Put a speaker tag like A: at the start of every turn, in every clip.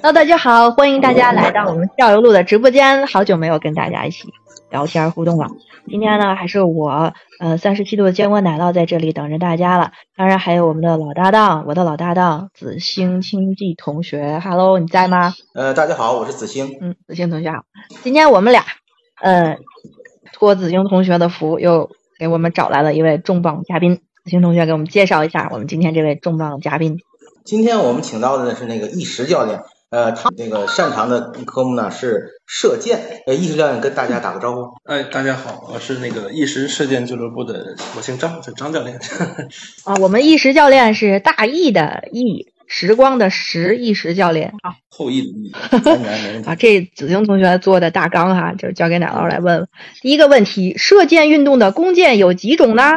A: Hello，大家好，欢迎大家来到我们校游录的直播间。好久没有跟大家一起聊天互动了。今天呢，还是我呃三十七度的坚果奶酪在这里等着大家了。当然还有我们的老搭档，我的老搭档子星清记同学。Hello，你在吗？
B: 呃，大家好，我是子星。
A: 嗯，子星同学好。今天我们俩呃托子星同学的福，又给我们找来了一位重磅嘉宾。子星同学给我们介绍一下我们今天这位重磅嘉宾。
B: 今天我们请到的是那个易石教练。呃，他那个擅长的科目呢是射箭。呃，易石教练跟大家打个招呼。
C: 哎，大家好，我是那个易石射箭俱乐部的，我姓张，叫张教练。
A: 啊，我们易石教练是大义的义，时光的时，易石教练
C: 啊，后羿的羿。
A: 啊，这子星同学做的大纲哈，就交给奶酪来问问。第一个问题，射箭运动的弓箭有几种呢？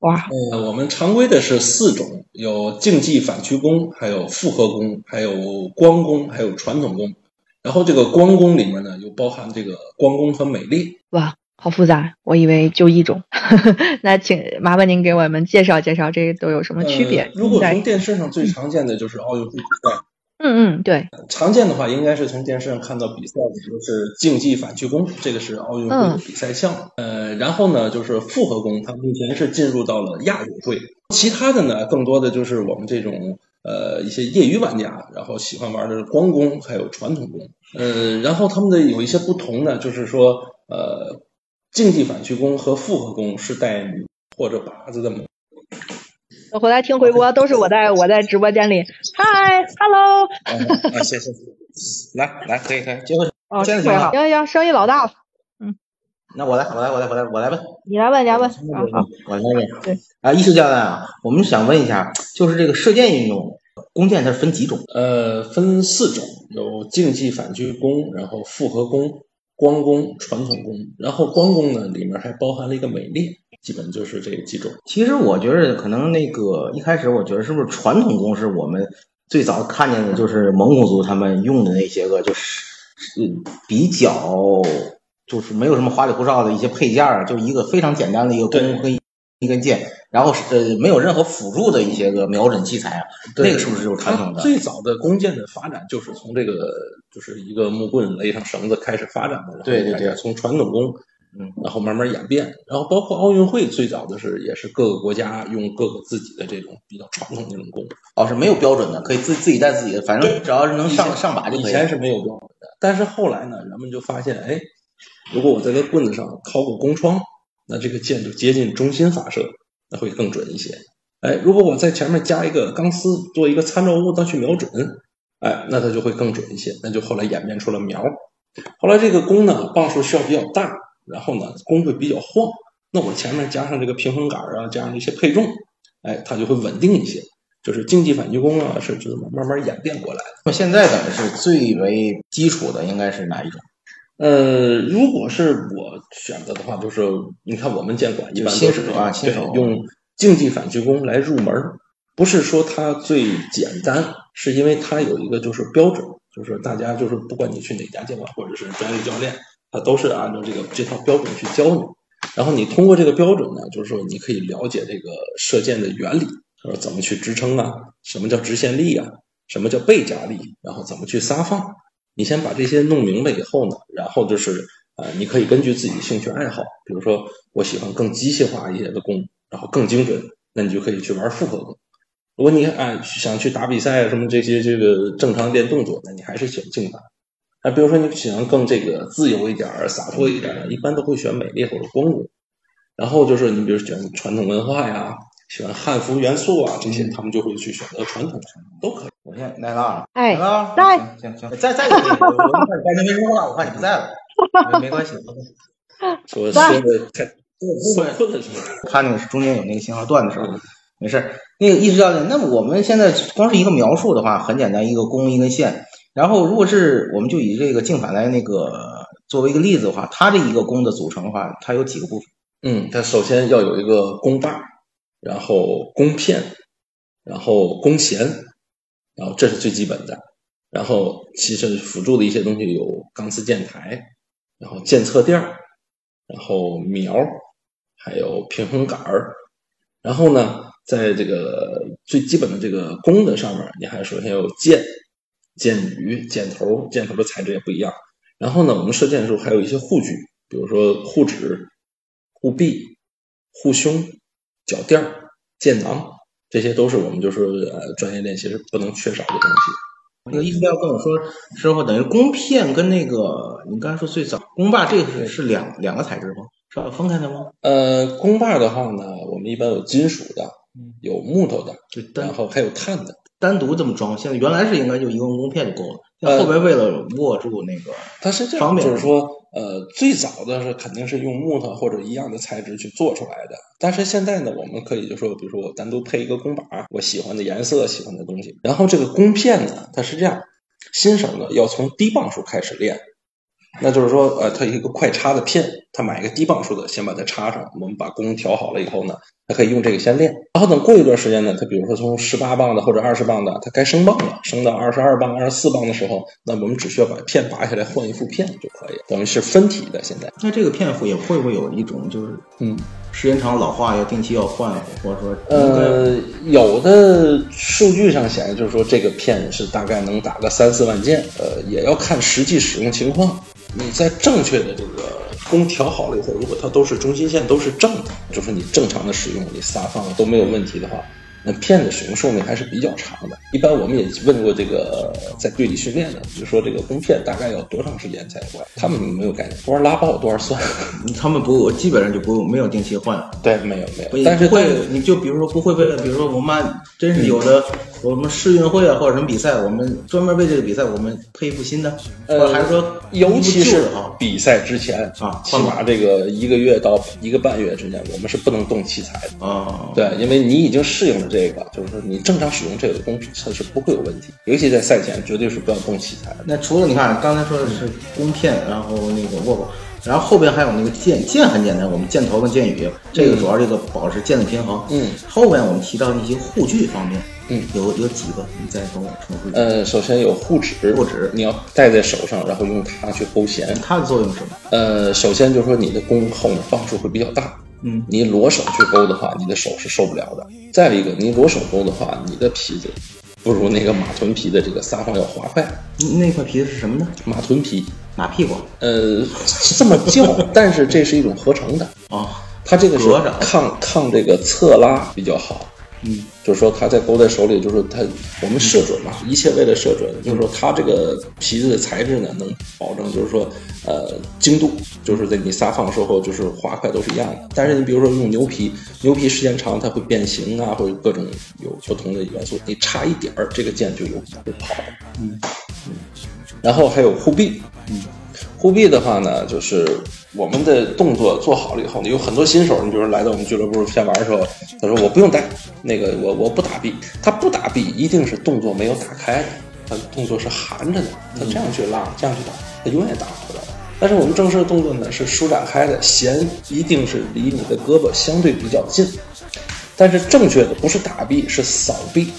A: 哇，
C: 呃，我们常规的是四种，有竞技反曲弓，还有复合弓，还有光弓，还有传统弓。然后这个光弓里面呢，又包含这个光弓和美丽。
A: 哇，好复杂，我以为就一种。那请麻烦您给我们介绍介绍，这都有什么区别？
C: 如果从电视上最常见的就是奥运会比赛。
A: 嗯嗯，对，
C: 常见的话应该是从电视上看到比赛的，就是竞技反曲弓，这个是奥运会的比赛项目。呃，然后呢，就是复合弓，它目前是进入到了亚运会。其他的呢，更多的就是我们这种呃一些业余玩家，然后喜欢玩的光弓还有传统弓。呃，然后他们的有一些不同呢，就是说呃竞技反曲弓和复合弓是带或者靶子的。
A: 回来听回播，都是我在我在直播间里。嗨，hello。
B: 啊，谢谢。来来，可以可以，接回去。
A: 哦，这回好。行行，声音老大了。嗯。
B: 那我来，我来，我来，我来，我来问。
A: 你来问，你来问。啊
B: 好，我来问。
A: 对。
B: 啊，艺术教练啊，我们想问一下，就是这个射箭运动，弓箭它是分几种？
C: 呃，分四种，有竞技反曲弓，然后复合弓、光弓、传统弓。然后光弓呢，里面还包含了一个美列。基本就是这几种。
B: 其实我觉得可能那个一开始我觉得是不是传统弓是我们最早看见的，就是蒙古族他们用的那些个，就是比较就是没有什么花里胡哨的一些配件儿，就一个非常简单的一个弓和一根箭，然后呃没有任何辅助的一些个瞄准器材啊。那个是不是就是传统的？
C: 最早的弓箭的发展就是从这个就是一个木棍勒上绳子开始发展的。
B: 对对对，
C: 从传统弓。嗯，然后慢慢演变，然后包括奥运会最早的是也是各个国家用各个自己的这种比较传统那种弓，
B: 哦是没有标准的，可以自自己带自己的，反正只要是能上上靶就可
C: 以。以前是没有标准的，但是后来呢，人们就发现，哎，如果我在这棍子上掏个弓窗，那这个箭就接近中心发射，那会更准一些。哎，如果我在前面加一个钢丝做一个参照物，再去瞄准，哎，那它就会更准一些。那就后来演变出了瞄。后来这个弓呢，磅数需要比较大。然后呢，弓会比较晃，那我前面加上这个平衡杆啊，加上一些配重，哎，它就会稳定一些。就是竞技反击弓啊，是这么慢慢演变过来的。
B: 那现在的是最为基础的，应该是哪一种？
C: 呃，如果是我选择的话，就是你看我们监管一般都是
B: 啊，
C: 新手，用竞技反击弓来入门，不是说它最简单，是因为它有一个就是标准，就是大家就是不管你去哪家监管或者是专业教练。它都是按照这个这套标准去教你，然后你通过这个标准呢，就是说你可以了解这个射箭的原理，说怎么去支撑啊，什么叫直线力啊，什么叫背夹力，然后怎么去撒放。你先把这些弄明白以后呢，然后就是呃，你可以根据自己兴趣爱好，比如说我喜欢更机械化一些的弓，然后更精准，那你就可以去玩复合弓。如果你啊想去打比赛啊什么这些这个正常练动作，那你还是选竞反。啊，比如说你喜欢更这个自由一点儿、洒脱一点儿，一般都会选美丽或者光荣。然后就是你比如选传统文化呀，喜欢汉服元素啊这些，他们就会去选择传统，都可以。
B: 我先来了，
A: 哎，
B: 在，行行，在在，我我刚才没说话，我怕你不在了，没关系。
C: 说说的太过困了是吧？
B: 看那个中间有那个信号断的时候，没事儿。那个意识教练，那么我们现在光是一个描述的话，很简单，一个弓一根线。然后如果是我们就以这个镜反来那个作为一个例子的话，它这一个弓的组成的话，它有几个部分？
C: 嗯，它首先要有一个弓把，然后弓片，然后弓弦，然后这是最基本的。然后其实辅助的一些东西有钢丝箭台，然后箭侧垫儿，然后苗，还有平衡杆儿。然后呢，在这个最基本的这个弓的上面，你还首先有箭、箭羽、箭头，箭头的材质也不一样。然后呢，我们射箭的时候还有一些护具，比如说护指、护臂、护胸、脚垫、箭囊，这些都是我们就是呃专业练习是不能缺少的东西。
B: 那个意思要跟我说，师傅等于弓片跟那个你刚才说最早弓把这个是是两两个材质吗？是要分开的吗？
C: 呃，弓把的话呢，我们一般有金属的，有木头的，然后还有碳的。
B: 单独这么装，现在原来是应该就一个弓片就够了，
C: 呃
B: 后边为了握住那个
C: 它是这样，就是说，呃，最早的是肯定是用木头或者一样的材质去做出来的，但是现在呢，我们可以就说，比如说我单独配一个弓把，我喜欢的颜色、喜欢的东西，然后这个弓片呢，它是这样，新手呢要从低磅数开始练，那就是说，呃，它有一个快插的片，他买一个低磅数的，先把它插上，我们把弓调好了以后呢，他可以用这个先练，然后等过一段时间呢，他比如说从十八磅的或者二十磅的，他该升磅了，升到二十二磅、二十四磅的时候，那我们只需要把片拔下来换一副片就可以，等于是分体的。现在，
B: 那这个片腹也会不会有一种就是
C: 嗯，
B: 时间长老化要定期要换，或者说
C: 呃，有的数据上显示就是说这个片是大概能打个三四万件，呃，也要看实际使用情况。你在正确的这个弓调好了以后，如果它都是中心线都是正的，就是你正常的使用，你撒放都没有问题的话，那片子使用寿命还是比较长的。一般我们也问过这个在队里训练的，就说这个弓片大概要多长时间才换？他们没有概念，多少拉爆多少算？
B: 他们不，我基本上就不没有定期换。
C: 对，没有没有，但是
B: 会，你就比如说不会为了，比如说我们真是有的有什么世运会啊或者什么比赛，我们专门为这个比赛我们配一副新的，或者还是说
C: 尤其是
B: 啊，
C: 比赛之前
B: 啊
C: 起码这个一个月到一个半月之间，我们是不能动器材的。
B: 啊，
C: 对，因为你已经适应了这个，就是说你正常使用这个工具，它是不会有问题。尤其在赛前，绝对是不要动器材的。
B: 那除了你看刚才说的是弓片，然后那个握把，然后后边还有那个箭，箭很简单，我们箭头跟箭羽，这个主要这个保持箭的平衡。
C: 嗯，
B: 后面我们提到那些护具方面，
C: 嗯，
B: 有有几个，你再跟我重复一下。
C: 呃，首先有护指，
B: 护指
C: 你要戴在手上，然后用它去勾弦。
B: 它的作用是什么？
C: 呃，首先就是说你的弓后面磅数会比较大，
B: 嗯，
C: 你裸手去勾的话，你的手是受不了的。再一个，你裸手勾的话，你的皮子不如那个马臀皮的这个撒谎要滑快。
B: 那块皮子是什么呢？
C: 马臀皮，
B: 马屁股
C: 呃，是这么叫，但是这是一种合成的，
B: 啊，
C: 它这个是抗抗这个侧拉比较好。
B: 嗯，
C: 就是说它在勾在手里，就是它我们射准嘛，一切为了射准。就是说它这个皮子的材质呢，能保证就是说呃精度，就是在你撒放的时候就是滑块都是一样的。但是你比如说用牛皮，牛皮时间长它会变形啊，或者各种有不同的元素，你差一点儿这个箭就有可能会跑。
B: 嗯嗯
C: 然后还有护臂，
B: 嗯，
C: 护臂的话呢，就是我们的动作做好了以后呢，有很多新手，你比如来到我们俱乐部先玩的时候，他说我不用带，那个我我不打臂，他不打臂一定是动作没有打开的，他动作是含着的，他这样去拉，这样去打，他永远打不了。但是我们正式的动作呢是舒展开的，弦一定是离你的胳膊相对比较近，但是正确的不是打臂，是扫臂。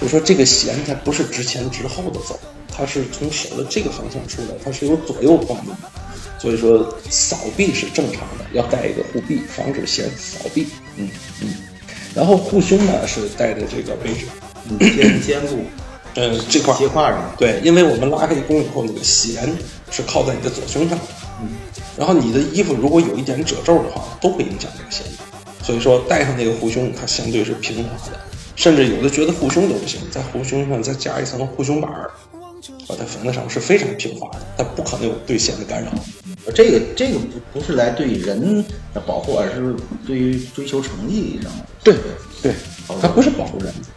C: 就说这个弦它不是直前直后的走，它是从手的这个方向出来，它是有左右晃动的。所以说扫臂是正常的，要带一个护臂，防止弦扫臂。嗯嗯。然后护胸呢是带着这个位置，
B: 嗯肩肩部
C: 嗯，这块儿
B: 斜挎上，
C: 对，因为我们拉开弓以后，你的弦是靠在你的左胸上，嗯，然后你的衣服如果有一点褶皱的话，都会影响这个弦。所以说带上那个护胸，它相对是平滑的，甚至有的觉得护胸都不行，在护胸上再加一层护胸板儿，把它缝在上是非常平滑的，它不可能有对线的干扰。
B: 这个这个不不是来对人的保护，而是对于追求成绩上的。
C: 对对，它不是保护人的，